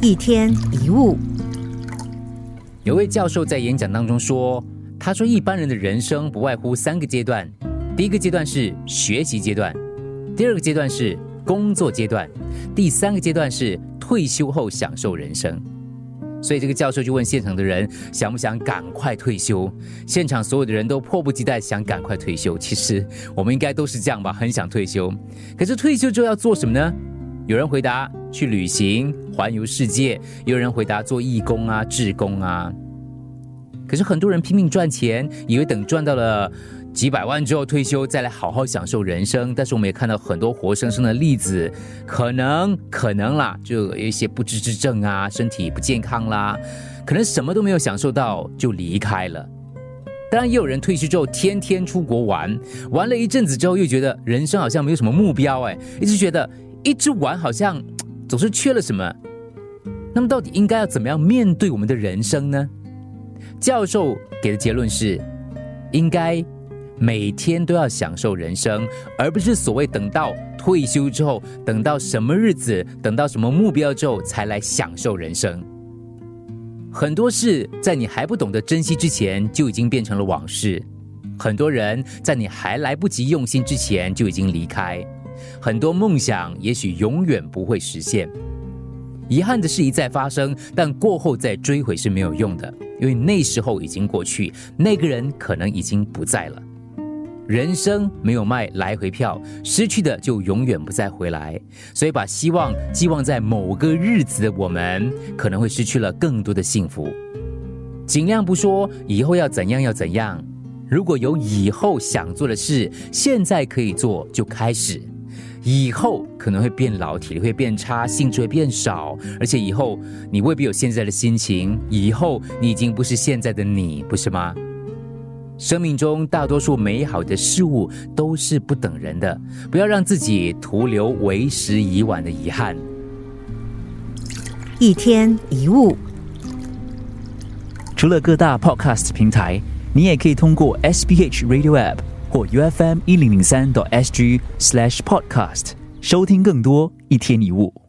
一天一物，有位教授在演讲当中说：“他说一般人的人生不外乎三个阶段，第一个阶段是学习阶段，第二个阶段是工作阶段，第三个阶段是退休后享受人生。”所以这个教授就问现场的人想不想赶快退休？现场所有的人都迫不及待想赶快退休。其实我们应该都是这样吧，很想退休。可是退休之后要做什么呢？有人回答去旅行、环游世界；有人回答做义工啊、志工啊。可是很多人拼命赚钱，以为等赚到了。几百万之后退休，再来好好享受人生。但是我们也看到很多活生生的例子，可能可能啦，就有一些不治之症啊，身体不健康啦，可能什么都没有享受到就离开了。当然，也有人退休之后天天出国玩，玩了一阵子之后又觉得人生好像没有什么目标，哎，一直觉得一直玩好像总是缺了什么。那么到底应该要怎么样面对我们的人生呢？教授给的结论是，应该。每天都要享受人生，而不是所谓等到退休之后，等到什么日子，等到什么目标之后才来享受人生。很多事在你还不懂得珍惜之前，就已经变成了往事；很多人在你还来不及用心之前，就已经离开；很多梦想也许永远不会实现。遗憾的事一再发生，但过后再追回是没有用的，因为那时候已经过去，那个人可能已经不在了。人生没有卖来回票，失去的就永远不再回来。所以把希望寄望在某个日子的我们，可能会失去了更多的幸福。尽量不说以后要怎样要怎样。如果有以后想做的事，现在可以做就开始。以后可能会变老，体力会变差，兴致会变少，而且以后你未必有现在的心情。以后你已经不是现在的你，不是吗？生命中大多数美好的事物都是不等人的，不要让自己徒留为时已晚的遗憾。一天一物，除了各大 Podcast 平台，你也可以通过 SBH Radio App 或 UFM 一零零三 SG Slash Podcast 收听更多一天一物。